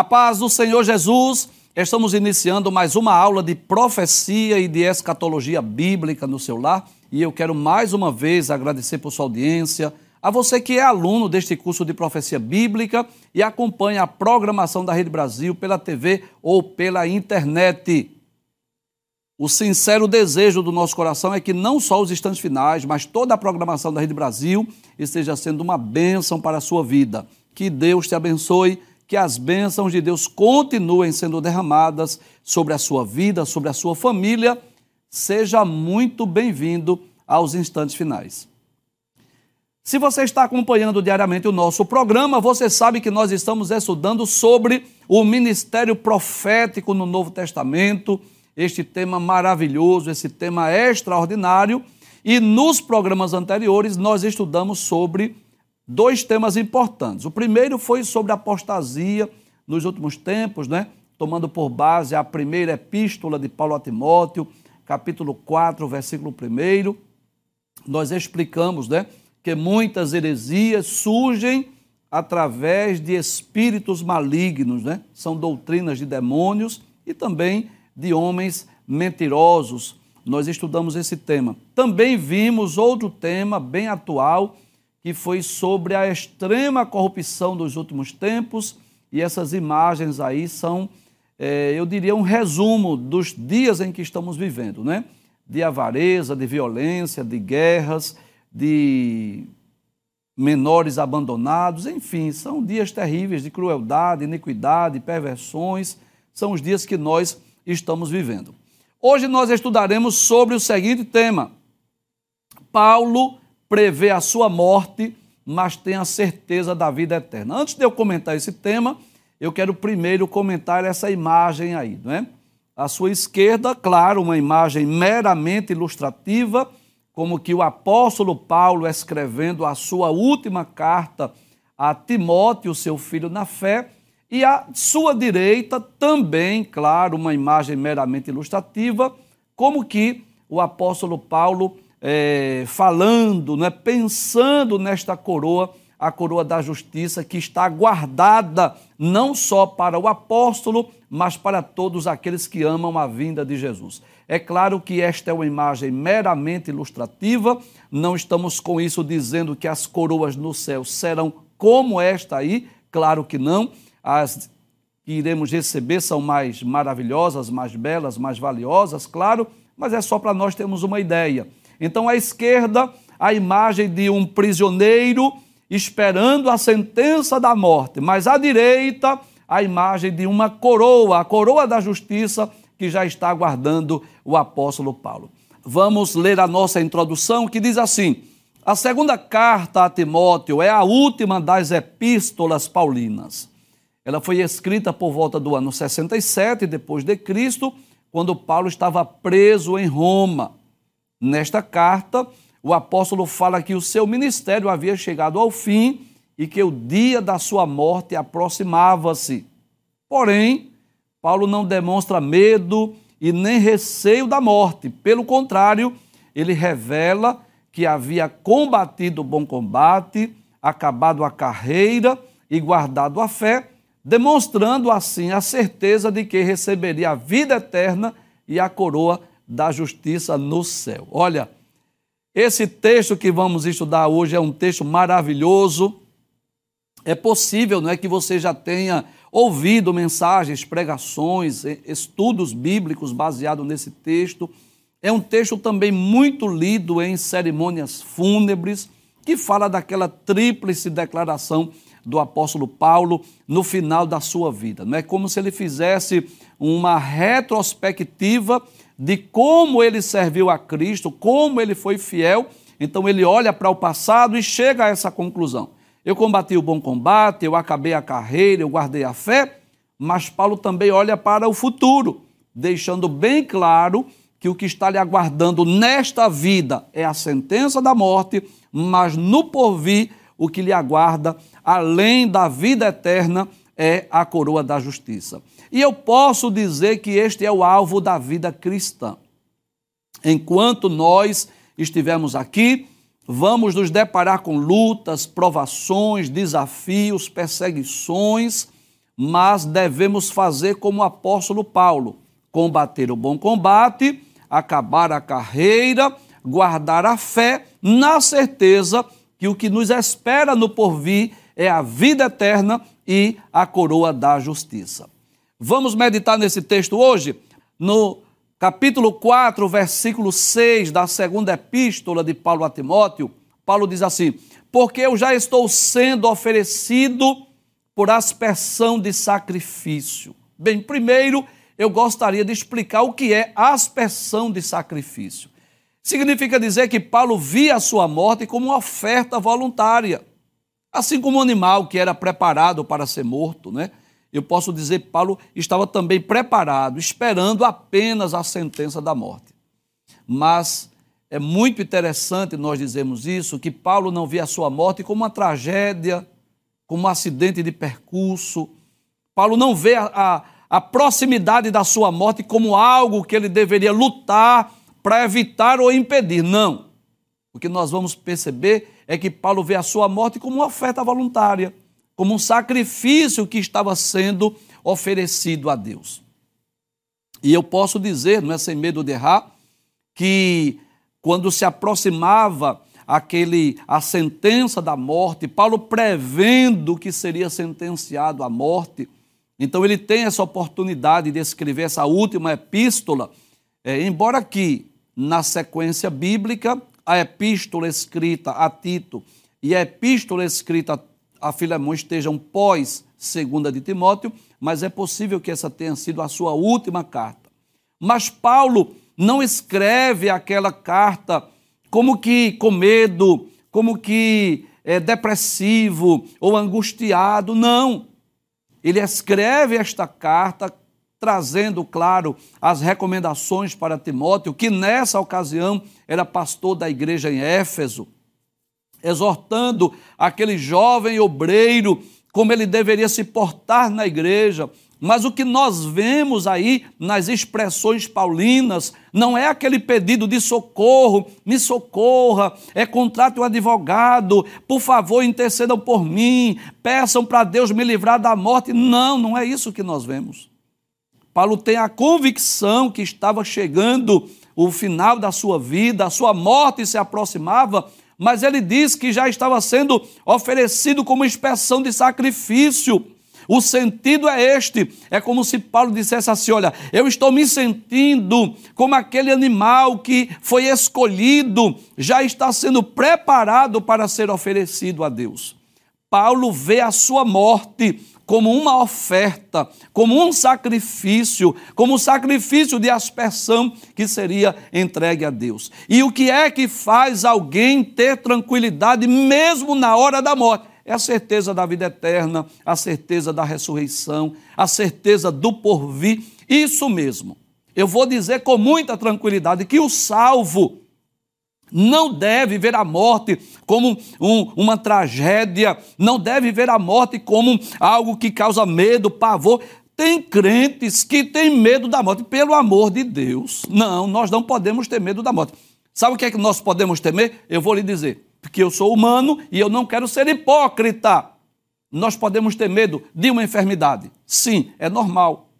A paz do Senhor Jesus, estamos iniciando mais uma aula de profecia e de escatologia bíblica no seu lar e eu quero mais uma vez agradecer por sua audiência, a você que é aluno deste curso de profecia bíblica e acompanha a programação da Rede Brasil pela TV ou pela internet. O sincero desejo do nosso coração é que não só os instantes finais, mas toda a programação da Rede Brasil esteja sendo uma bênção para a sua vida. Que Deus te abençoe que as bênçãos de Deus continuem sendo derramadas sobre a sua vida, sobre a sua família. Seja muito bem-vindo aos instantes finais. Se você está acompanhando diariamente o nosso programa, você sabe que nós estamos estudando sobre o ministério profético no Novo Testamento, este tema maravilhoso, esse tema extraordinário. E nos programas anteriores nós estudamos sobre dois temas importantes. O primeiro foi sobre a apostasia nos últimos tempos, né? tomando por base a primeira epístola de Paulo a Timóteo, capítulo 4, versículo 1. Nós explicamos né, que muitas heresias surgem através de espíritos malignos, né? são doutrinas de demônios e também de homens mentirosos. Nós estudamos esse tema. Também vimos outro tema bem atual, que foi sobre a extrema corrupção dos últimos tempos, e essas imagens aí são, é, eu diria, um resumo dos dias em que estamos vivendo, né? De avareza, de violência, de guerras, de menores abandonados, enfim, são dias terríveis de crueldade, iniquidade, perversões, são os dias que nós estamos vivendo. Hoje nós estudaremos sobre o seguinte tema: Paulo prevê a sua morte, mas tem a certeza da vida eterna. Antes de eu comentar esse tema, eu quero primeiro comentar essa imagem aí, não é? À sua esquerda, claro, uma imagem meramente ilustrativa, como que o apóstolo Paulo escrevendo a sua última carta a Timóteo, seu filho na fé, e à sua direita também, claro, uma imagem meramente ilustrativa, como que o apóstolo Paulo é, falando, né, pensando nesta coroa, a coroa da justiça que está guardada não só para o apóstolo, mas para todos aqueles que amam a vinda de Jesus. É claro que esta é uma imagem meramente ilustrativa, não estamos com isso dizendo que as coroas no céu serão como esta aí, claro que não. As que iremos receber são mais maravilhosas, mais belas, mais valiosas, claro, mas é só para nós termos uma ideia. Então, à esquerda, a imagem de um prisioneiro esperando a sentença da morte, mas à direita, a imagem de uma coroa, a coroa da justiça que já está aguardando o apóstolo Paulo. Vamos ler a nossa introdução que diz assim: A segunda carta a Timóteo é a última das epístolas paulinas. Ela foi escrita por volta do ano 67 depois de Cristo, quando Paulo estava preso em Roma. Nesta carta, o apóstolo fala que o seu ministério havia chegado ao fim e que o dia da sua morte aproximava-se. Porém, Paulo não demonstra medo e nem receio da morte. Pelo contrário, ele revela que havia combatido o bom combate, acabado a carreira e guardado a fé, demonstrando assim a certeza de que receberia a vida eterna e a coroa da justiça no céu. Olha, esse texto que vamos estudar hoje é um texto maravilhoso. É possível, não é, que você já tenha ouvido mensagens, pregações, estudos bíblicos baseados nesse texto. É um texto também muito lido em cerimônias fúnebres, que fala daquela tríplice declaração do apóstolo Paulo no final da sua vida. Não é como se ele fizesse uma retrospectiva de como ele serviu a Cristo, como ele foi fiel. Então ele olha para o passado e chega a essa conclusão. Eu combati o bom combate, eu acabei a carreira, eu guardei a fé, mas Paulo também olha para o futuro, deixando bem claro que o que está lhe aguardando nesta vida é a sentença da morte, mas no porvir o que lhe aguarda, além da vida eterna, é a coroa da justiça. E eu posso dizer que este é o alvo da vida cristã. Enquanto nós estivermos aqui, vamos nos deparar com lutas, provações, desafios, perseguições, mas devemos fazer como o apóstolo Paulo: combater o bom combate, acabar a carreira, guardar a fé, na certeza que o que nos espera no porvir é a vida eterna e a coroa da justiça. Vamos meditar nesse texto hoje, no capítulo 4, versículo 6 da segunda epístola de Paulo a Timóteo. Paulo diz assim: Porque eu já estou sendo oferecido por aspersão de sacrifício. Bem, primeiro eu gostaria de explicar o que é aspersão de sacrifício. Significa dizer que Paulo via a sua morte como uma oferta voluntária. Assim como o animal que era preparado para ser morto, né? Eu posso dizer que Paulo estava também preparado, esperando apenas a sentença da morte. Mas é muito interessante nós dizermos isso, que Paulo não via a sua morte como uma tragédia, como um acidente de percurso. Paulo não vê a, a, a proximidade da sua morte como algo que ele deveria lutar para evitar ou impedir. Não. O que nós vamos perceber é que Paulo vê a sua morte como uma oferta voluntária, como um sacrifício que estava sendo oferecido a Deus. E eu posso dizer, não é sem medo de errar, que quando se aproximava aquele a sentença da morte, Paulo prevendo que seria sentenciado à morte, então ele tem essa oportunidade de escrever essa última epístola, é, embora que na sequência bíblica, a epístola escrita a Tito e a epístola escrita a Filemão estejam pós segunda de Timóteo, mas é possível que essa tenha sido a sua última carta. Mas Paulo não escreve aquela carta como que com medo, como que é, depressivo ou angustiado, não. Ele escreve esta carta trazendo, claro, as recomendações para Timóteo, que nessa ocasião era pastor da igreja em Éfeso, exortando aquele jovem obreiro como ele deveria se portar na igreja, mas o que nós vemos aí nas expressões paulinas não é aquele pedido de socorro, me socorra, é contrate um advogado, por favor intercedam por mim, peçam para Deus me livrar da morte. Não, não é isso que nós vemos. Paulo tem a convicção que estava chegando o final da sua vida, a sua morte se aproximava, mas ele diz que já estava sendo oferecido como expressão de sacrifício. O sentido é este: é como se Paulo dissesse assim: Olha, eu estou me sentindo como aquele animal que foi escolhido, já está sendo preparado para ser oferecido a Deus. Paulo vê a sua morte como uma oferta, como um sacrifício, como um sacrifício de aspersão que seria entregue a Deus. E o que é que faz alguém ter tranquilidade mesmo na hora da morte? é a certeza da vida eterna, a certeza da ressurreição, a certeza do porvir. Isso mesmo. Eu vou dizer com muita tranquilidade que o salvo não deve ver a morte como um, uma tragédia, não deve ver a morte como algo que causa medo, pavor. Tem crentes que têm medo da morte, pelo amor de Deus. Não, nós não podemos ter medo da morte. Sabe o que é que nós podemos temer? Eu vou lhe dizer porque eu sou humano e eu não quero ser hipócrita. Nós podemos ter medo de uma enfermidade. Sim, é normal.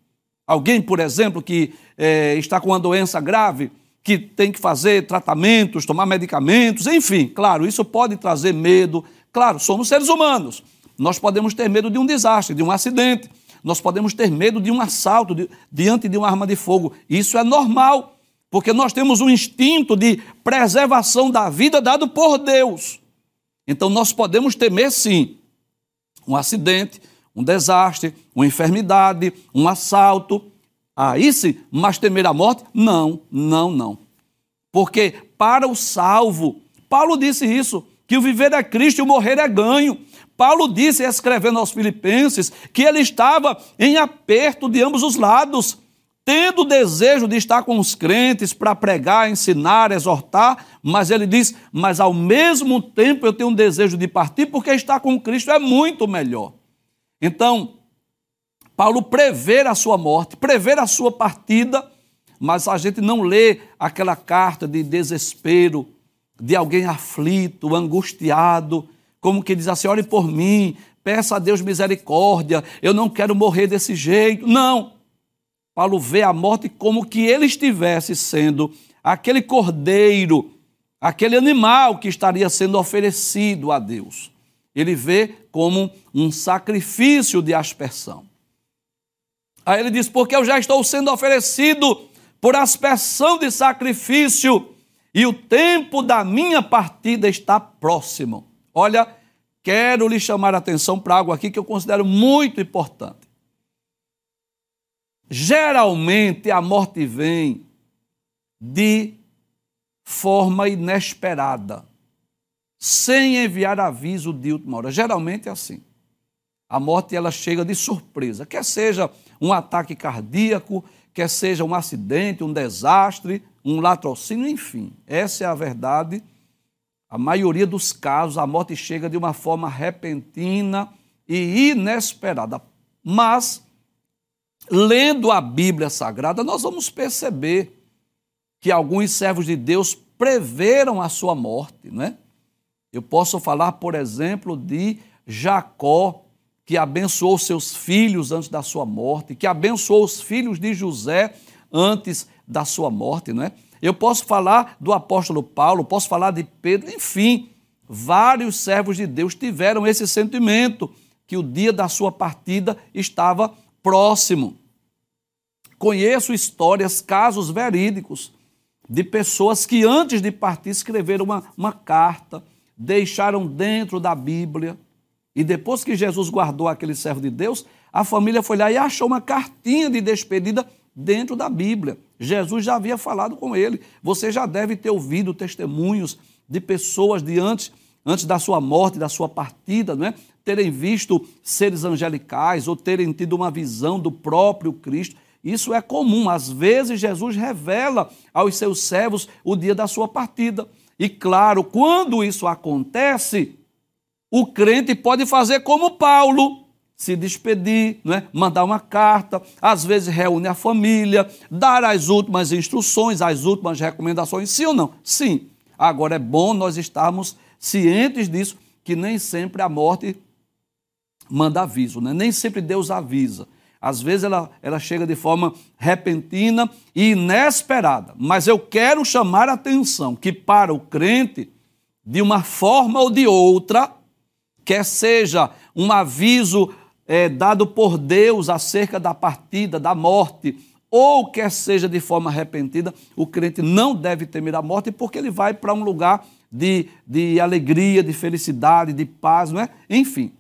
Alguém, por exemplo, que é, está com uma doença grave, que tem que fazer tratamentos, tomar medicamentos, enfim, claro, isso pode trazer medo. Claro, somos seres humanos. Nós podemos ter medo de um desastre, de um acidente. Nós podemos ter medo de um assalto de, diante de uma arma de fogo. Isso é normal porque nós temos um instinto de preservação da vida dado por Deus. Então nós podemos temer sim um acidente, um desastre, uma enfermidade, um assalto. Aí sim, mas temer a morte? Não, não, não. Porque para o salvo, Paulo disse isso, que o viver é Cristo e o morrer é ganho. Paulo disse, escrevendo aos Filipenses, que ele estava em aperto de ambos os lados tendo o desejo de estar com os crentes para pregar, ensinar, exortar, mas ele diz: Mas ao mesmo tempo eu tenho um desejo de partir, porque estar com Cristo é muito melhor. Então, Paulo prevê a sua morte, prevê a sua partida, mas a gente não lê aquela carta de desespero, de alguém aflito, angustiado, como que diz assim: ore por mim, peça a Deus misericórdia, eu não quero morrer desse jeito. Não. Paulo vê a morte como que ele estivesse sendo aquele cordeiro, aquele animal que estaria sendo oferecido a Deus. Ele vê como um sacrifício de aspersão. Aí ele diz: Porque eu já estou sendo oferecido por aspersão de sacrifício, e o tempo da minha partida está próximo. Olha, quero lhe chamar a atenção para algo aqui que eu considero muito importante. Geralmente a morte vem de forma inesperada, sem enviar aviso de última hora. Geralmente é assim. A morte ela chega de surpresa, quer seja um ataque cardíaco, quer seja um acidente, um desastre, um latrocínio, enfim. Essa é a verdade. A maioria dos casos, a morte chega de uma forma repentina e inesperada. Mas, lendo a Bíblia Sagrada, nós vamos perceber que alguns servos de Deus preveram a sua morte, não é? Eu posso falar, por exemplo, de Jacó, que abençoou seus filhos antes da sua morte, que abençoou os filhos de José antes da sua morte, não é? Eu posso falar do apóstolo Paulo, posso falar de Pedro, enfim, vários servos de Deus tiveram esse sentimento que o dia da sua partida estava próximo. Conheço histórias, casos verídicos de pessoas que antes de partir escreveram uma, uma carta, deixaram dentro da Bíblia e depois que Jesus guardou aquele servo de Deus, a família foi lá e achou uma cartinha de despedida dentro da Bíblia. Jesus já havia falado com ele. Você já deve ter ouvido testemunhos de pessoas de antes, antes da sua morte, da sua partida, não é? terem visto seres angelicais ou terem tido uma visão do próprio Cristo. Isso é comum. Às vezes, Jesus revela aos seus servos o dia da sua partida. E claro, quando isso acontece, o crente pode fazer como Paulo, se despedir, é? mandar uma carta, às vezes reúne a família, dar as últimas instruções, as últimas recomendações, sim ou não? Sim. Agora é bom nós estarmos cientes disso, que nem sempre a morte manda aviso, né? nem sempre Deus avisa. Às vezes ela, ela chega de forma repentina e inesperada. Mas eu quero chamar a atenção que para o crente, de uma forma ou de outra, quer seja um aviso é, dado por Deus acerca da partida, da morte, ou quer seja de forma repentina, o crente não deve temer a morte porque ele vai para um lugar de, de alegria, de felicidade, de paz, não é? Enfim,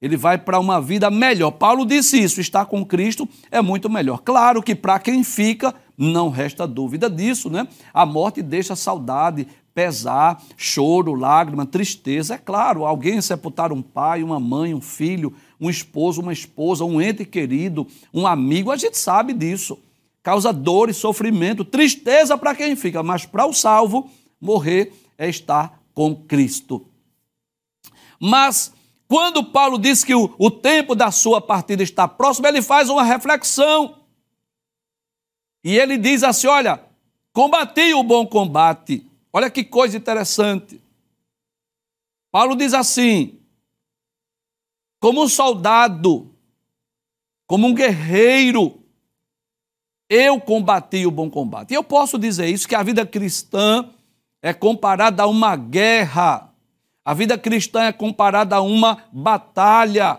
ele vai para uma vida melhor. Paulo disse isso: estar com Cristo é muito melhor. Claro que para quem fica, não resta dúvida disso, né? A morte deixa saudade, pesar, choro, lágrima, tristeza. É claro, alguém sepultar um pai, uma mãe, um filho, um esposo, uma esposa, um ente querido, um amigo, a gente sabe disso. Causa dor e sofrimento, tristeza para quem fica, mas para o salvo, morrer é estar com Cristo. Mas quando Paulo diz que o, o tempo da sua partida está próximo, ele faz uma reflexão. E ele diz assim: Olha, combati o bom combate, Olha que coisa interessante. Paulo diz assim: como um soldado, como um guerreiro, eu combati o bom combate. E eu posso dizer isso, que a vida cristã é comparada a uma guerra. A vida cristã é comparada a uma batalha.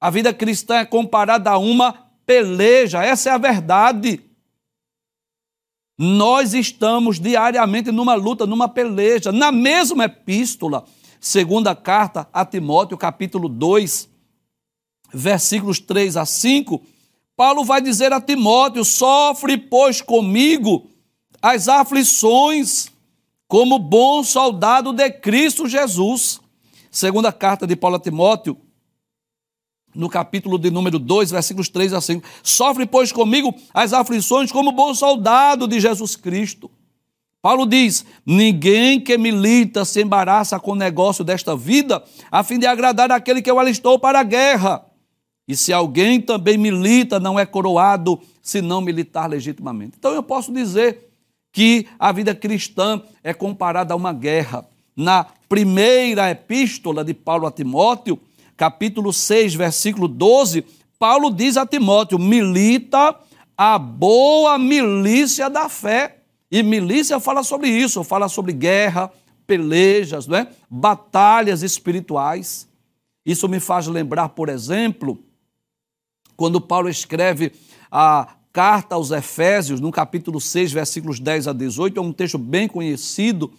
A vida cristã é comparada a uma peleja. Essa é a verdade. Nós estamos diariamente numa luta, numa peleja. Na mesma epístola, segunda carta a Timóteo, capítulo 2, versículos 3 a 5, Paulo vai dizer a Timóteo: sofre, pois, comigo as aflições, como bom soldado de Cristo Jesus. Segunda carta de Paulo a Timóteo, no capítulo de número 2, versículos 3 a 5. Sofre, pois, comigo as aflições como bom soldado de Jesus Cristo. Paulo diz: Ninguém que milita se embaraça com o negócio desta vida, a fim de agradar aquele que o alistou para a guerra. E se alguém também milita, não é coroado se não militar legitimamente. Então eu posso dizer que a vida cristã é comparada a uma guerra. Na primeira epístola de Paulo a Timóteo, capítulo 6, versículo 12, Paulo diz a Timóteo: milita a boa milícia da fé. E milícia fala sobre isso, fala sobre guerra, pelejas, não é? batalhas espirituais. Isso me faz lembrar, por exemplo, quando Paulo escreve a carta aos Efésios, no capítulo 6, versículos 10 a 18, é um texto bem conhecido,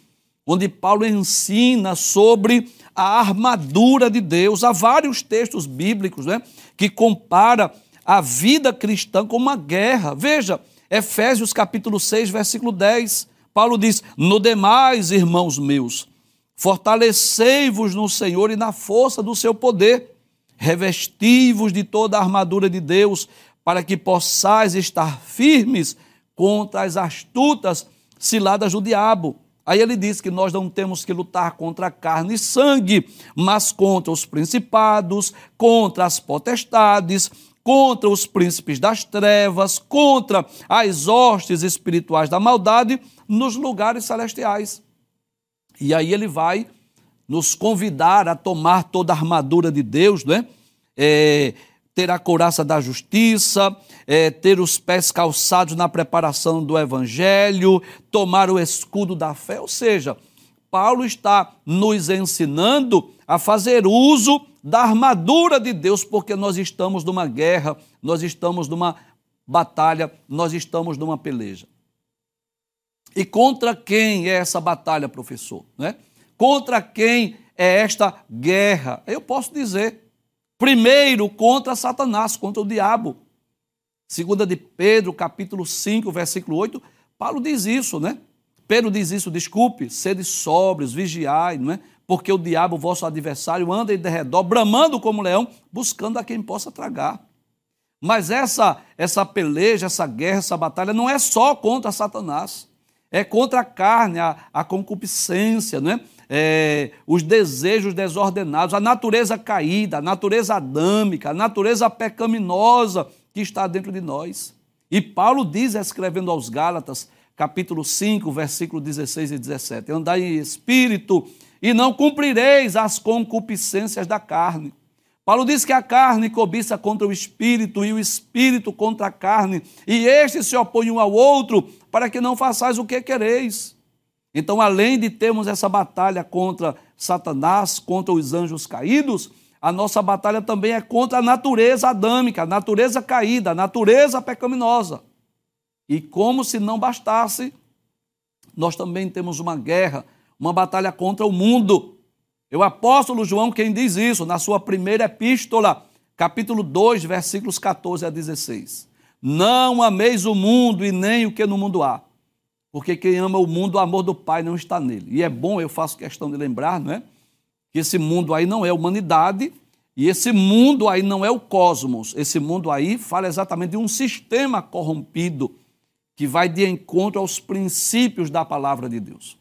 onde Paulo ensina sobre a armadura de Deus. Há vários textos bíblicos né, que compara a vida cristã com uma guerra. Veja, Efésios capítulo 6, versículo 10. Paulo diz: No demais, irmãos meus, fortalecei-vos no Senhor e na força do seu poder, revesti-vos de toda a armadura de Deus, para que possais estar firmes contra as astutas ciladas do diabo. Aí ele diz que nós não temos que lutar contra carne e sangue, mas contra os principados, contra as potestades, contra os príncipes das trevas, contra as hostes espirituais da maldade nos lugares celestiais. E aí ele vai nos convidar a tomar toda a armadura de Deus, né? É, ter a couraça da justiça, é, ter os pés calçados na preparação do evangelho, tomar o escudo da fé. Ou seja, Paulo está nos ensinando a fazer uso da armadura de Deus, porque nós estamos numa guerra, nós estamos numa batalha, nós estamos numa peleja. E contra quem é essa batalha, professor? Né? Contra quem é esta guerra? Eu posso dizer, primeiro contra Satanás, contra o diabo. Segunda de Pedro, capítulo 5, versículo 8, Paulo diz isso, né? Pedro diz isso, desculpe, sede sóbrios, vigiai, não é? porque o diabo, vosso adversário, anda em derredor, bramando como leão, buscando a quem possa tragar. Mas essa, essa peleja, essa guerra, essa batalha não é só contra Satanás, é contra a carne, a, a concupiscência, não é? é? os desejos desordenados, a natureza caída, a natureza adâmica, a natureza pecaminosa que está dentro de nós. E Paulo diz, escrevendo aos Gálatas, capítulo 5, versículo 16 e 17: Andai em espírito e não cumprireis as concupiscências da carne. Paulo diz que a carne cobiça contra o espírito e o espírito contra a carne, e estes se opõem um ao outro para que não façais o que quereis. Então, além de termos essa batalha contra Satanás, contra os anjos caídos, a nossa batalha também é contra a natureza adâmica, a natureza caída, a natureza pecaminosa. E como se não bastasse, nós também temos uma guerra uma batalha contra o mundo. É o apóstolo João quem diz isso na sua primeira epístola, capítulo 2, versículos 14 a 16. Não ameis o mundo e nem o que no mundo há, porque quem ama o mundo, o amor do Pai não está nele. E é bom, eu faço questão de lembrar, não é? Que esse mundo aí não é humanidade, e esse mundo aí não é o cosmos. Esse mundo aí fala exatamente de um sistema corrompido que vai de encontro aos princípios da palavra de Deus.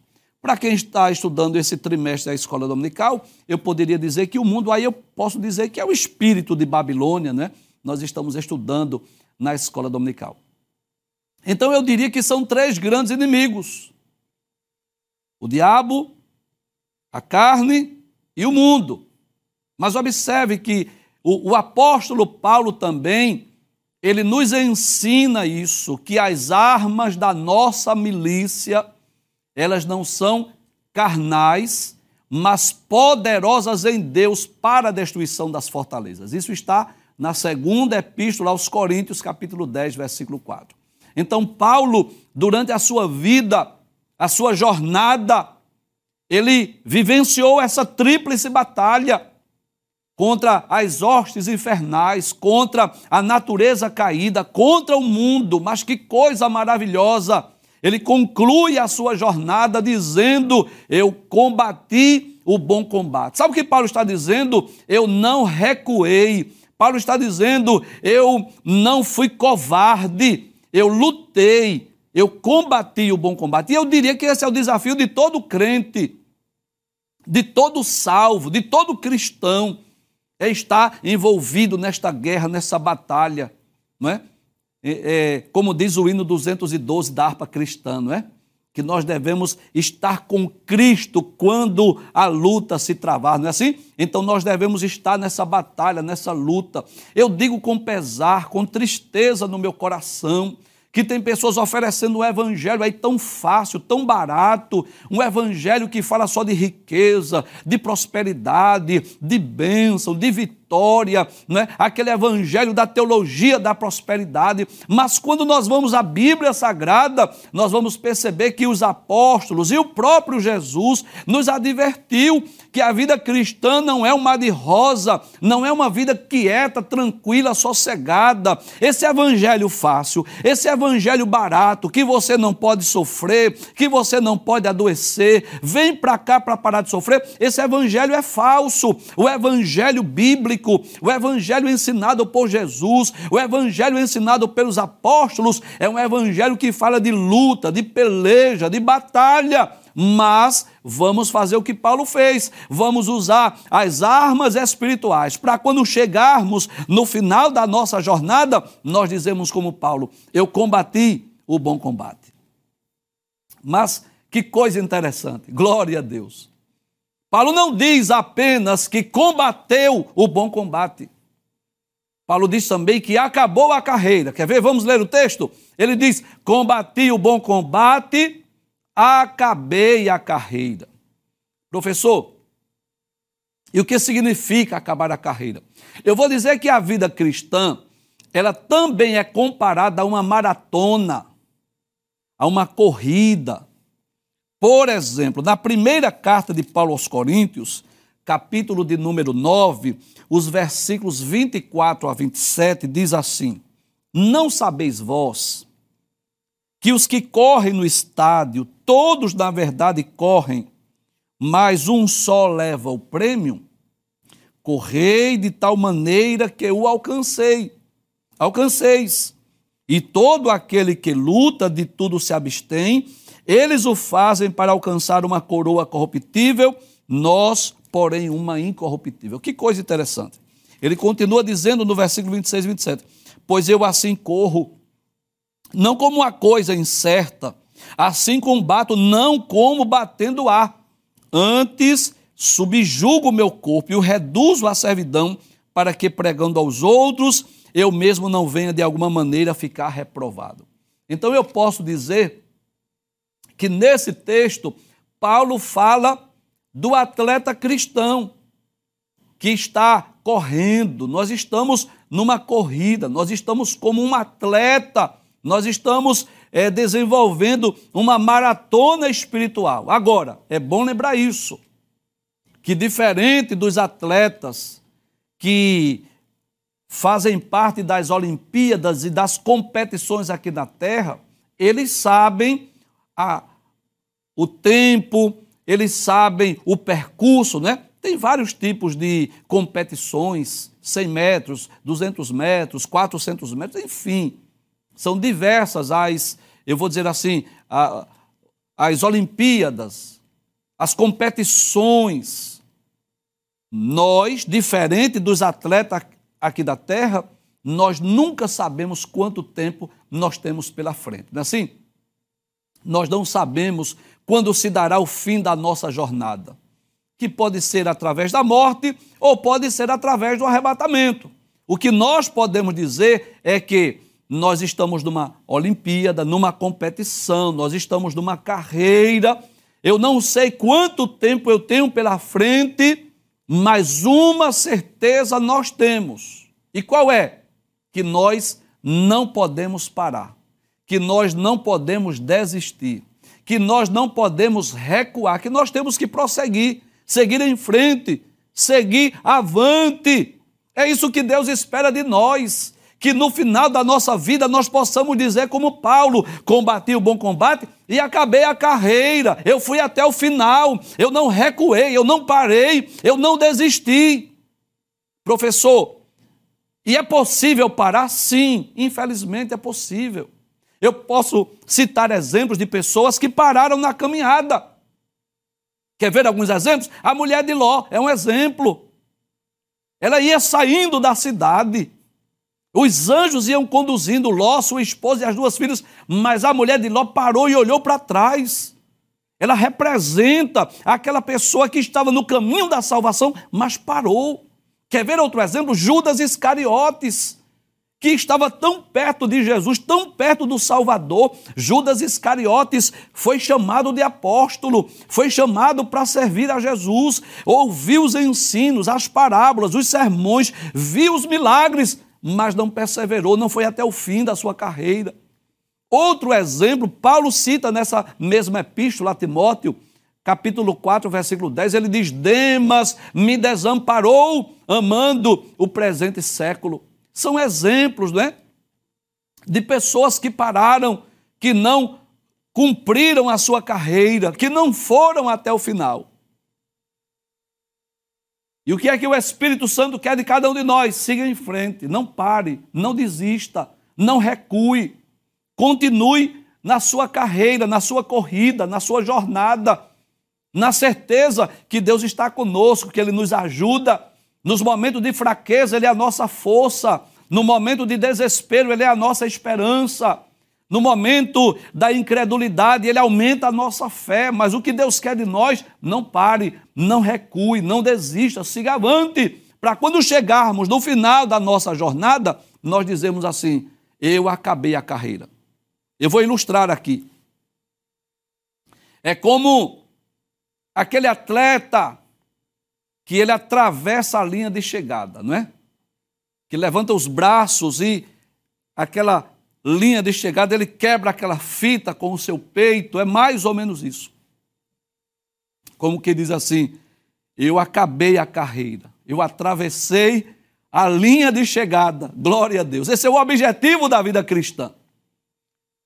Para quem está estudando esse trimestre da escola dominical, eu poderia dizer que o mundo aí eu posso dizer que é o espírito de Babilônia, né? Nós estamos estudando na escola dominical. Então eu diria que são três grandes inimigos: o diabo, a carne e o mundo. Mas observe que o, o apóstolo Paulo também ele nos ensina isso, que as armas da nossa milícia elas não são carnais, mas poderosas em Deus para a destruição das fortalezas. Isso está na segunda epístola aos Coríntios, capítulo 10, versículo 4. Então, Paulo, durante a sua vida, a sua jornada, ele vivenciou essa tríplice batalha contra as hostes infernais, contra a natureza caída, contra o mundo. Mas que coisa maravilhosa! Ele conclui a sua jornada dizendo: Eu combati o bom combate. Sabe o que Paulo está dizendo? Eu não recuei. Paulo está dizendo: Eu não fui covarde. Eu lutei. Eu combati o bom combate. E eu diria que esse é o desafio de todo crente, de todo salvo, de todo cristão, é estar envolvido nesta guerra, nessa batalha, não é? É, como diz o hino 212 da harpa cristã, não é? que nós devemos estar com Cristo quando a luta se travar, não é assim? Então nós devemos estar nessa batalha, nessa luta. Eu digo com pesar, com tristeza no meu coração, que tem pessoas oferecendo um evangelho aí tão fácil, tão barato, um evangelho que fala só de riqueza, de prosperidade, de bênção, de vitória, né? aquele evangelho da teologia da prosperidade. Mas quando nós vamos à Bíblia Sagrada, nós vamos perceber que os apóstolos e o próprio Jesus nos advertiu que a vida cristã não é uma de rosa, não é uma vida quieta, tranquila, sossegada. Esse evangelho fácil, esse evangelho barato, que você não pode sofrer, que você não pode adoecer, vem para cá para parar de sofrer. Esse evangelho é falso. O evangelho bíblico, o evangelho ensinado por Jesus, o evangelho ensinado pelos apóstolos, é um evangelho que fala de luta, de peleja, de batalha mas vamos fazer o que Paulo fez, vamos usar as armas espirituais para quando chegarmos no final da nossa jornada, nós dizemos como Paulo: eu combati o bom combate. Mas que coisa interessante, glória a Deus. Paulo não diz apenas que combateu o bom combate. Paulo diz também que acabou a carreira. Quer ver? Vamos ler o texto? Ele diz: Combati o bom combate, acabei a carreira. Professor, e o que significa acabar a carreira? Eu vou dizer que a vida cristã, ela também é comparada a uma maratona, a uma corrida. Por exemplo, na primeira carta de Paulo aos Coríntios, capítulo de número 9, os versículos 24 a 27, diz assim: Não sabeis vós que os que correm no estádio, todos na verdade correm, mas um só leva o prêmio? Correi de tal maneira que o alcancei. Alcanceis. E todo aquele que luta de tudo se abstém, eles o fazem para alcançar uma coroa corruptível, nós, porém, uma incorruptível. Que coisa interessante. Ele continua dizendo no versículo 26 e 27: Pois eu assim corro não como uma coisa incerta, assim combato, não como batendo ar. Antes, subjugo o meu corpo e o reduzo à servidão, para que, pregando aos outros, eu mesmo não venha de alguma maneira ficar reprovado. Então eu posso dizer que nesse texto, Paulo fala do atleta cristão que está correndo, nós estamos numa corrida, nós estamos como um atleta nós estamos é, desenvolvendo uma maratona espiritual. Agora, é bom lembrar isso, que diferente dos atletas que fazem parte das Olimpíadas e das competições aqui na Terra, eles sabem a, o tempo, eles sabem o percurso, né? Tem vários tipos de competições, 100 metros, 200 metros, 400 metros, enfim. São diversas as, eu vou dizer assim, a, as Olimpíadas, as competições. Nós, diferente dos atletas aqui da Terra, nós nunca sabemos quanto tempo nós temos pela frente. Não é assim? Nós não sabemos quando se dará o fim da nossa jornada, que pode ser através da morte ou pode ser através do arrebatamento. O que nós podemos dizer é que nós estamos numa Olimpíada, numa competição, nós estamos numa carreira. Eu não sei quanto tempo eu tenho pela frente, mas uma certeza nós temos. E qual é? Que nós não podemos parar, que nós não podemos desistir, que nós não podemos recuar, que nós temos que prosseguir, seguir em frente, seguir avante. É isso que Deus espera de nós que no final da nossa vida nós possamos dizer, como Paulo: combati o bom combate e acabei a carreira, eu fui até o final, eu não recuei, eu não parei, eu não desisti. Professor, e é possível parar? Sim, infelizmente é possível. Eu posso citar exemplos de pessoas que pararam na caminhada. Quer ver alguns exemplos? A mulher de Ló é um exemplo. Ela ia saindo da cidade, Os anjos iam conduzindo Ló, sua esposa e as duas filhas, mas a mulher de Ló parou e olhou para trás. Ela representa aquela pessoa que estava no caminho da salvação, mas parou. Quer ver outro exemplo? Judas Iscariotes que estava tão perto de Jesus, tão perto do Salvador. Judas Iscariotes foi chamado de apóstolo, foi chamado para servir a Jesus, ouviu os ensinos, as parábolas, os sermões, viu os milagres, mas não perseverou, não foi até o fim da sua carreira. Outro exemplo, Paulo cita nessa mesma epístola a Timóteo, capítulo 4, versículo 10, ele diz: Demas me desamparou, amando o presente século são exemplos, né? De pessoas que pararam, que não cumpriram a sua carreira, que não foram até o final. E o que é que o Espírito Santo quer de cada um de nós? Siga em frente, não pare, não desista, não recue, continue na sua carreira, na sua corrida, na sua jornada, na certeza que Deus está conosco, que Ele nos ajuda nos momentos de fraqueza, Ele é a nossa força. No momento de desespero, Ele é a nossa esperança. No momento da incredulidade, Ele aumenta a nossa fé. Mas o que Deus quer de nós, não pare, não recue, não desista, siga avante. Para quando chegarmos no final da nossa jornada, nós dizemos assim: Eu acabei a carreira. Eu vou ilustrar aqui. É como aquele atleta que ele atravessa a linha de chegada, não é? Que levanta os braços e aquela linha de chegada, ele quebra aquela fita com o seu peito, é mais ou menos isso. Como que diz assim: eu acabei a carreira, eu atravessei a linha de chegada, glória a Deus. Esse é o objetivo da vida cristã.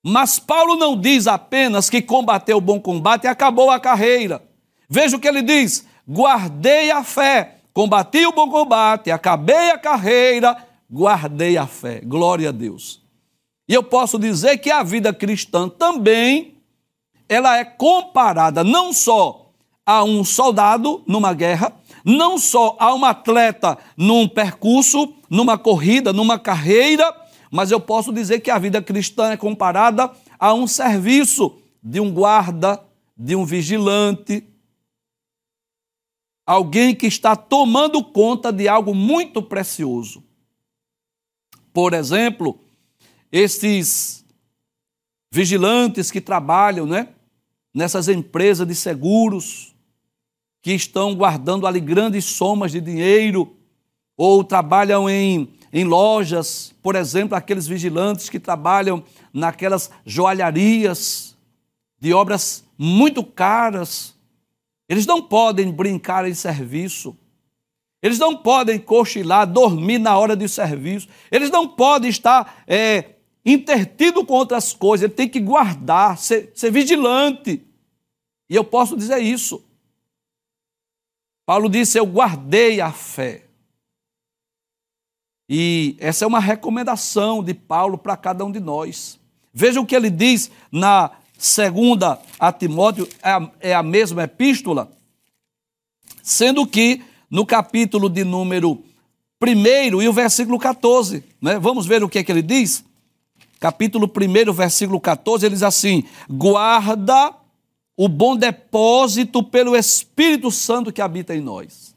Mas Paulo não diz apenas que combateu o bom combate e acabou a carreira. Veja o que ele diz: guardei a fé, combati o bom combate, acabei a carreira, guardei a fé. Glória a Deus. E eu posso dizer que a vida cristã também ela é comparada não só a um soldado numa guerra, não só a um atleta num percurso, numa corrida, numa carreira, mas eu posso dizer que a vida cristã é comparada a um serviço de um guarda, de um vigilante, alguém que está tomando conta de algo muito precioso. Por exemplo, esses vigilantes que trabalham né, nessas empresas de seguros, que estão guardando ali grandes somas de dinheiro, ou trabalham em, em lojas, por exemplo, aqueles vigilantes que trabalham naquelas joalharias de obras muito caras, eles não podem brincar em serviço. Eles não podem cochilar, dormir na hora de serviço. Eles não podem estar é, intertido com outras coisas. Ele tem que guardar, ser, ser vigilante. E eu posso dizer isso. Paulo disse: Eu guardei a fé. E essa é uma recomendação de Paulo para cada um de nós. Veja o que ele diz na segunda a Timóteo é a, é a mesma epístola, sendo que no capítulo de número 1 e o versículo 14, né? vamos ver o que é que ele diz? Capítulo 1, versículo 14, ele diz assim: guarda o bom depósito pelo Espírito Santo que habita em nós.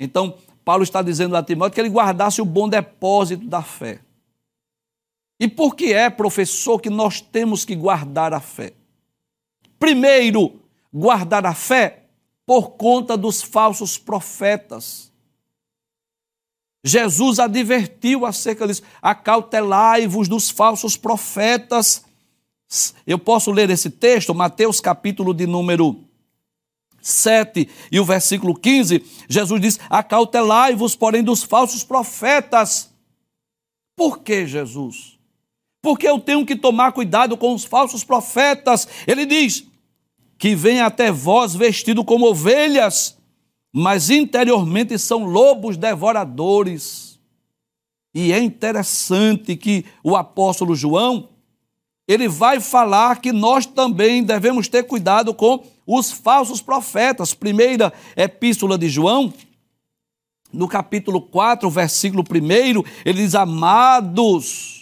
Então, Paulo está dizendo a Timóteo que ele guardasse o bom depósito da fé. E por que é, professor, que nós temos que guardar a fé? Primeiro, guardar a fé por conta dos falsos profetas. Jesus advertiu acerca disso: acautelai-vos dos falsos profetas. Eu posso ler esse texto, Mateus capítulo de número 7 e o versículo 15. Jesus diz: acautelai-vos, porém, dos falsos profetas. Por que, Jesus? Porque eu tenho que tomar cuidado com os falsos profetas. Ele diz: que vem até vós vestido como ovelhas, mas interiormente são lobos devoradores. E é interessante que o apóstolo João, ele vai falar que nós também devemos ter cuidado com os falsos profetas. Primeira epístola de João, no capítulo 4, versículo 1, ele diz: Amados,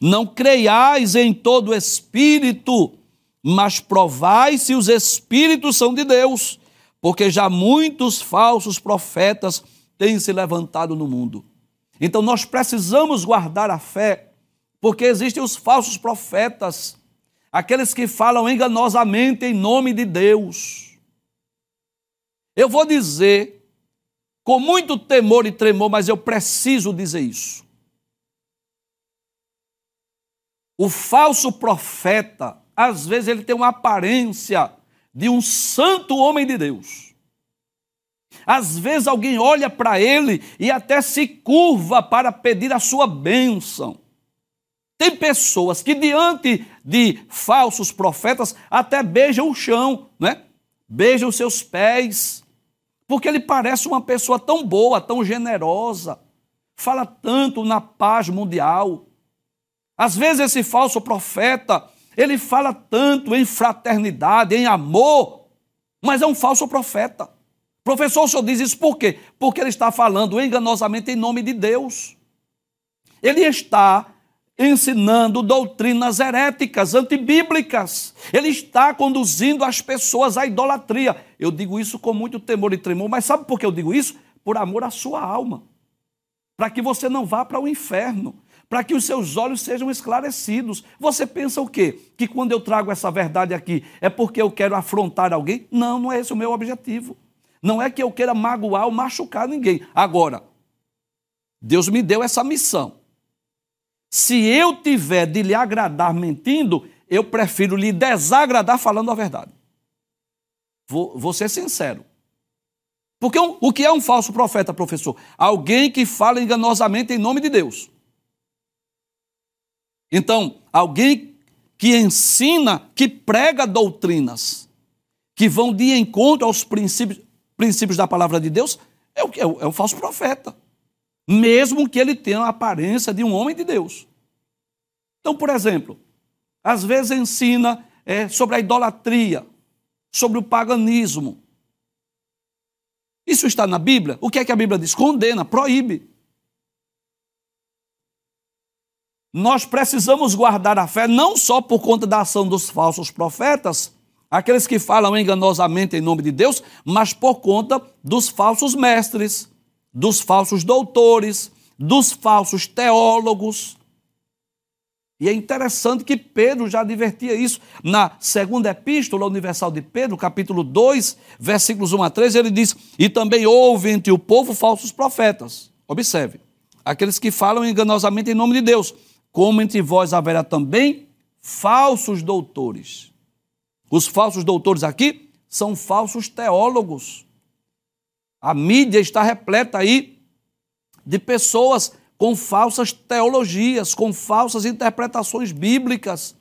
não creiais em todo espírito, mas provai se os espíritos são de Deus, porque já muitos falsos profetas têm se levantado no mundo. Então nós precisamos guardar a fé, porque existem os falsos profetas, aqueles que falam enganosamente em nome de Deus. Eu vou dizer com muito temor e tremor, mas eu preciso dizer isso. O falso profeta, às vezes, ele tem uma aparência de um santo homem de Deus. Às vezes alguém olha para ele e até se curva para pedir a sua bênção. Tem pessoas que, diante de falsos profetas, até beijam o chão, né? beijam seus pés, porque ele parece uma pessoa tão boa, tão generosa, fala tanto na paz mundial. Às vezes esse falso profeta, ele fala tanto em fraternidade, em amor, mas é um falso profeta. Professor, o senhor diz isso por quê? Porque ele está falando enganosamente em nome de Deus. Ele está ensinando doutrinas heréticas, antibíblicas. Ele está conduzindo as pessoas à idolatria. Eu digo isso com muito temor e tremor, mas sabe por que eu digo isso? Por amor à sua alma. Para que você não vá para o inferno, para que os seus olhos sejam esclarecidos. Você pensa o quê? Que quando eu trago essa verdade aqui é porque eu quero afrontar alguém? Não, não é esse o meu objetivo. Não é que eu queira magoar ou machucar ninguém. Agora, Deus me deu essa missão se eu tiver de lhe agradar mentindo, eu prefiro lhe desagradar falando a verdade. Vou, vou ser sincero. Porque um, o que é um falso profeta, professor? Alguém que fala enganosamente em nome de Deus. Então, alguém que ensina, que prega doutrinas, que vão de encontro aos princípios, princípios da palavra de Deus, é o, é o, é o falso profeta mesmo que ele tenha a aparência de um homem de Deus. Então, por exemplo, às vezes ensina é, sobre a idolatria, sobre o paganismo. Isso está na Bíblia? O que é que a Bíblia diz? Condena, proíbe. Nós precisamos guardar a fé não só por conta da ação dos falsos profetas, aqueles que falam enganosamente em nome de Deus, mas por conta dos falsos mestres dos falsos doutores, dos falsos teólogos. E é interessante que Pedro já advertia isso na segunda epístola universal de Pedro, capítulo 2, versículos 1 a 3, ele diz: E também houve entre o povo falsos profetas. Observe, aqueles que falam enganosamente em nome de Deus, como entre vós haverá também falsos doutores. Os falsos doutores aqui são falsos teólogos. A mídia está repleta aí de pessoas com falsas teologias, com falsas interpretações bíblicas.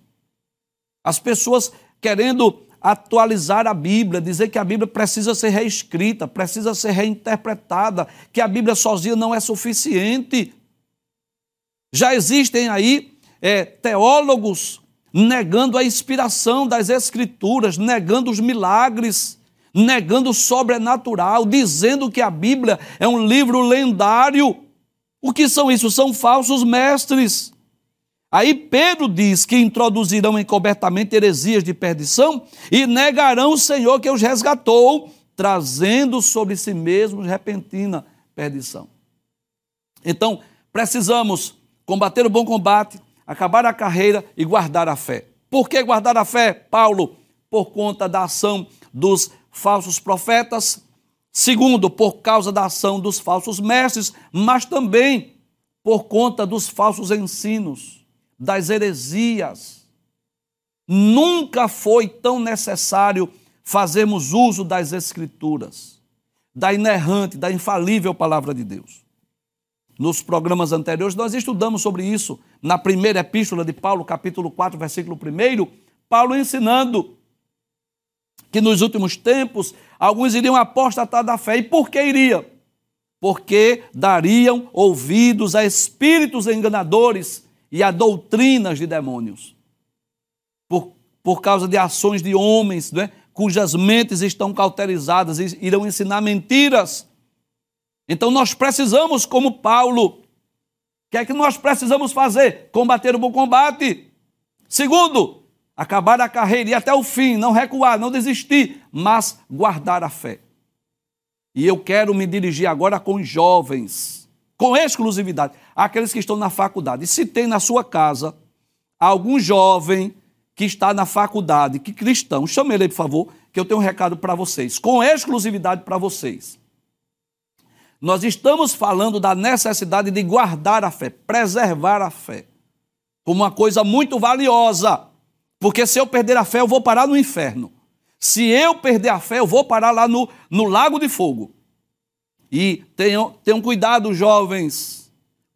As pessoas querendo atualizar a Bíblia, dizer que a Bíblia precisa ser reescrita, precisa ser reinterpretada, que a Bíblia sozinha não é suficiente. Já existem aí é, teólogos negando a inspiração das Escrituras, negando os milagres negando o sobrenatural, dizendo que a Bíblia é um livro lendário. O que são isso? São falsos mestres. Aí Pedro diz que introduzirão encobertamente heresias de perdição e negarão o Senhor que os resgatou, trazendo sobre si mesmos repentina perdição. Então, precisamos combater o bom combate, acabar a carreira e guardar a fé. Por que guardar a fé, Paulo? Por conta da ação dos falsos profetas, segundo, por causa da ação dos falsos mestres, mas também por conta dos falsos ensinos, das heresias. Nunca foi tão necessário fazermos uso das Escrituras, da inerrante, da infalível palavra de Deus. Nos programas anteriores, nós estudamos sobre isso. Na primeira epístola de Paulo, capítulo 4, versículo 1, Paulo ensinando que nos últimos tempos alguns iriam apostatar da fé. E por que iria? Porque dariam ouvidos a espíritos enganadores e a doutrinas de demônios. Por, por causa de ações de homens, né, cujas mentes estão cauterizadas e irão ensinar mentiras. Então nós precisamos, como Paulo, o que é que nós precisamos fazer? Combater o bom combate. Segundo, acabar a carreira e até o fim, não recuar, não desistir, mas guardar a fé. E eu quero me dirigir agora com jovens, com exclusividade, aqueles que estão na faculdade. Se tem na sua casa algum jovem que está na faculdade, que cristão, chame ele, por favor, que eu tenho um recado para vocês, com exclusividade para vocês. Nós estamos falando da necessidade de guardar a fé, preservar a fé, como uma coisa muito valiosa. Porque se eu perder a fé, eu vou parar no inferno. Se eu perder a fé, eu vou parar lá no, no lago de fogo. E tenham, tenham cuidado, jovens,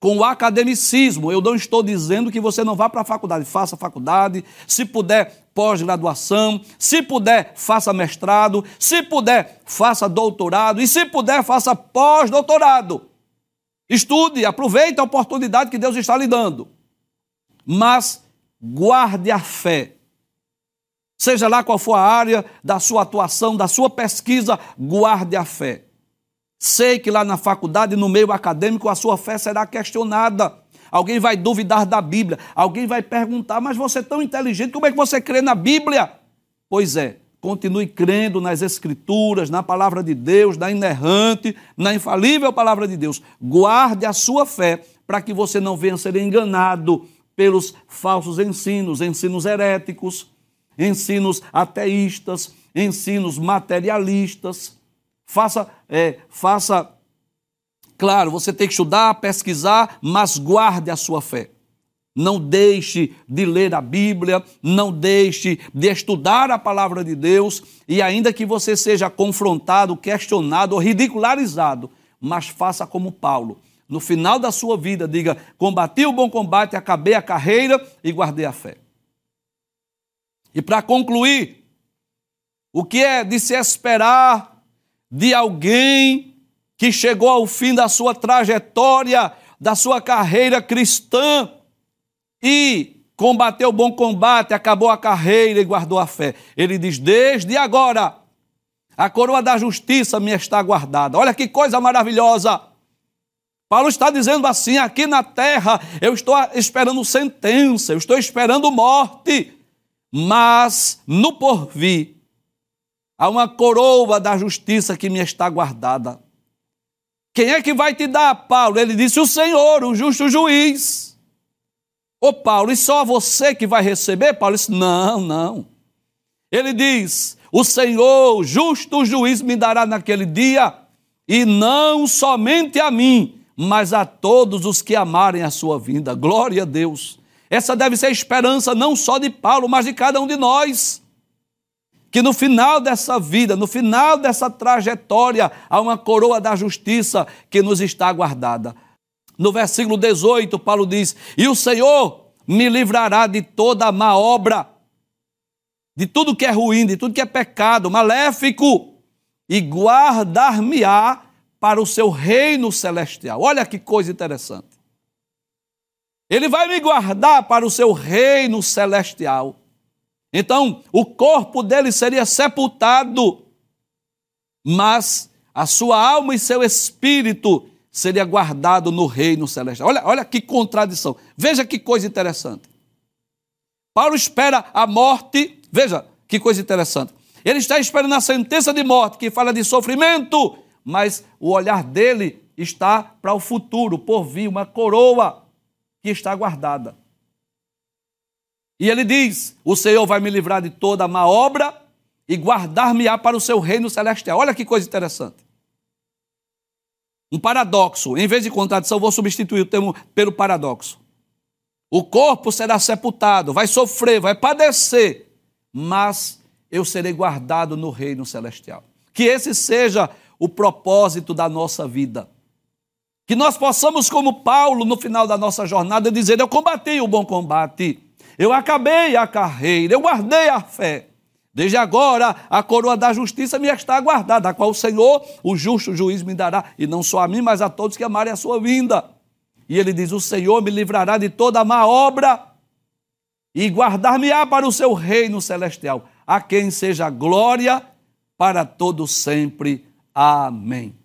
com o academicismo. Eu não estou dizendo que você não vá para a faculdade. Faça faculdade, se puder, pós-graduação, se puder, faça mestrado, se puder, faça doutorado, e se puder, faça pós-doutorado. Estude, aproveite a oportunidade que Deus está lhe dando. Mas guarde a fé. Seja lá qual for a área da sua atuação, da sua pesquisa, guarde a fé. Sei que lá na faculdade, no meio acadêmico, a sua fé será questionada. Alguém vai duvidar da Bíblia, alguém vai perguntar, mas você é tão inteligente, como é que você crê na Bíblia? Pois é, continue crendo nas Escrituras, na palavra de Deus, na inerrante, na infalível palavra de Deus. Guarde a sua fé para que você não venha ser enganado pelos falsos ensinos, ensinos heréticos, ensinos ateístas, ensinos materialistas. Faça, é, faça, claro, você tem que estudar, pesquisar, mas guarde a sua fé. Não deixe de ler a Bíblia, não deixe de estudar a palavra de Deus, e ainda que você seja confrontado, questionado ou ridicularizado, mas faça como Paulo no final da sua vida, diga: combati o bom combate, acabei a carreira e guardei a fé. E para concluir, o que é de se esperar de alguém que chegou ao fim da sua trajetória, da sua carreira cristã e combateu o bom combate, acabou a carreira e guardou a fé? Ele diz: desde agora, a coroa da justiça me está guardada. Olha que coisa maravilhosa! Paulo está dizendo assim: aqui na terra eu estou esperando sentença, eu estou esperando morte, mas no porvir há uma coroa da justiça que me está guardada. Quem é que vai te dar, Paulo? Ele disse: o Senhor, o justo juiz. Ô Paulo, e só você que vai receber? Paulo disse: não, não. Ele diz: o Senhor, justo juiz, me dará naquele dia, e não somente a mim mas a todos os que amarem a sua vinda. Glória a Deus. Essa deve ser a esperança não só de Paulo, mas de cada um de nós. Que no final dessa vida, no final dessa trajetória, há uma coroa da justiça que nos está guardada. No versículo 18, Paulo diz: E o Senhor me livrará de toda má obra, de tudo que é ruim, de tudo que é pecado, maléfico, e guardar-me-á para o seu reino celestial. Olha que coisa interessante. Ele vai me guardar para o seu reino celestial. Então, o corpo dele seria sepultado, mas a sua alma e seu espírito seria guardado no reino celestial. Olha, olha que contradição. Veja que coisa interessante. Paulo espera a morte. Veja que coisa interessante. Ele está esperando a sentença de morte, que fala de sofrimento, mas o olhar dele está para o futuro, por vir, uma coroa que está guardada. E ele diz: O Senhor vai me livrar de toda má obra e guardar-me-á para o seu reino celestial. Olha que coisa interessante. Um paradoxo. Em vez de contradição, vou substituir o termo pelo paradoxo. O corpo será sepultado, vai sofrer, vai padecer, mas eu serei guardado no reino celestial. Que esse seja o propósito da nossa vida. Que nós possamos, como Paulo, no final da nossa jornada, dizer: Eu combati o bom combate, eu acabei a carreira, eu guardei a fé. Desde agora a coroa da justiça me está guardada, a qual o Senhor, o justo juiz, me dará, e não só a mim, mas a todos que amarem a sua vinda. E ele diz: O Senhor me livrará de toda má obra e guardar-me-á para o seu reino celestial, a quem seja glória para todo sempre. Amém.